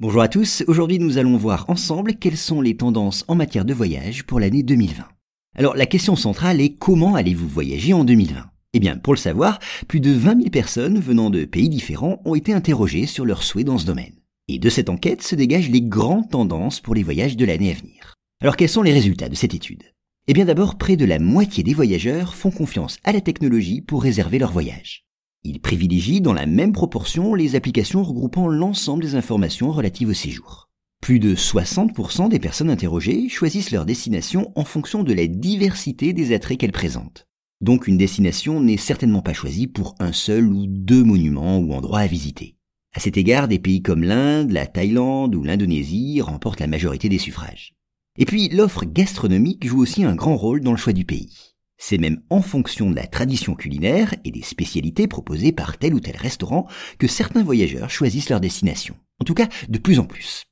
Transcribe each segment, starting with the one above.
Bonjour à tous, aujourd'hui nous allons voir ensemble quelles sont les tendances en matière de voyage pour l'année 2020. Alors la question centrale est comment allez-vous voyager en 2020 Eh bien pour le savoir, plus de 20 000 personnes venant de pays différents ont été interrogées sur leurs souhaits dans ce domaine. Et de cette enquête se dégagent les grandes tendances pour les voyages de l'année à venir. Alors quels sont les résultats de cette étude? Eh bien d'abord, près de la moitié des voyageurs font confiance à la technologie pour réserver leur voyage. Il privilégie dans la même proportion les applications regroupant l'ensemble des informations relatives au séjour. Plus de 60% des personnes interrogées choisissent leur destination en fonction de la diversité des attraits qu'elle présente. Donc une destination n'est certainement pas choisie pour un seul ou deux monuments ou endroits à visiter. À cet égard, des pays comme l'Inde, la Thaïlande ou l'Indonésie remportent la majorité des suffrages. Et puis l'offre gastronomique joue aussi un grand rôle dans le choix du pays. C'est même en fonction de la tradition culinaire et des spécialités proposées par tel ou tel restaurant que certains voyageurs choisissent leur destination. En tout cas, de plus en plus.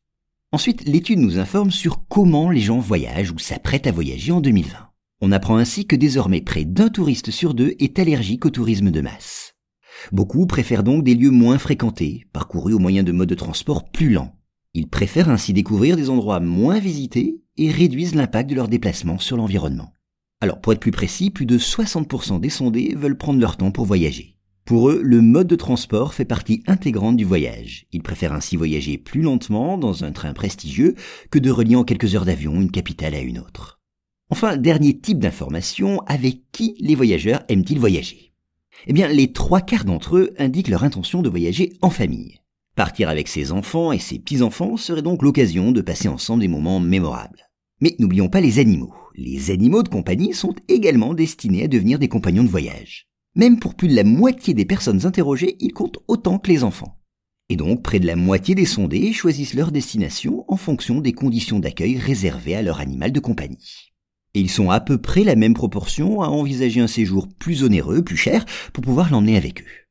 Ensuite, l'étude nous informe sur comment les gens voyagent ou s'apprêtent à voyager en 2020. On apprend ainsi que désormais près d'un touriste sur deux est allergique au tourisme de masse. Beaucoup préfèrent donc des lieux moins fréquentés, parcourus au moyen de modes de transport plus lents. Ils préfèrent ainsi découvrir des endroits moins visités et réduisent l'impact de leur déplacement sur l'environnement. Alors pour être plus précis, plus de 60% des sondés veulent prendre leur temps pour voyager. Pour eux, le mode de transport fait partie intégrante du voyage. Ils préfèrent ainsi voyager plus lentement dans un train prestigieux que de relier en quelques heures d'avion une capitale à une autre. Enfin, dernier type d'information, avec qui les voyageurs aiment-ils voyager? Eh bien, les trois quarts d'entre eux indiquent leur intention de voyager en famille. Partir avec ses enfants et ses petits-enfants serait donc l'occasion de passer ensemble des moments mémorables. Mais n'oublions pas les animaux. Les animaux de compagnie sont également destinés à devenir des compagnons de voyage. Même pour plus de la moitié des personnes interrogées, ils comptent autant que les enfants. Et donc, près de la moitié des sondés choisissent leur destination en fonction des conditions d'accueil réservées à leur animal de compagnie. Et ils sont à peu près la même proportion à envisager un séjour plus onéreux, plus cher, pour pouvoir l'emmener avec eux.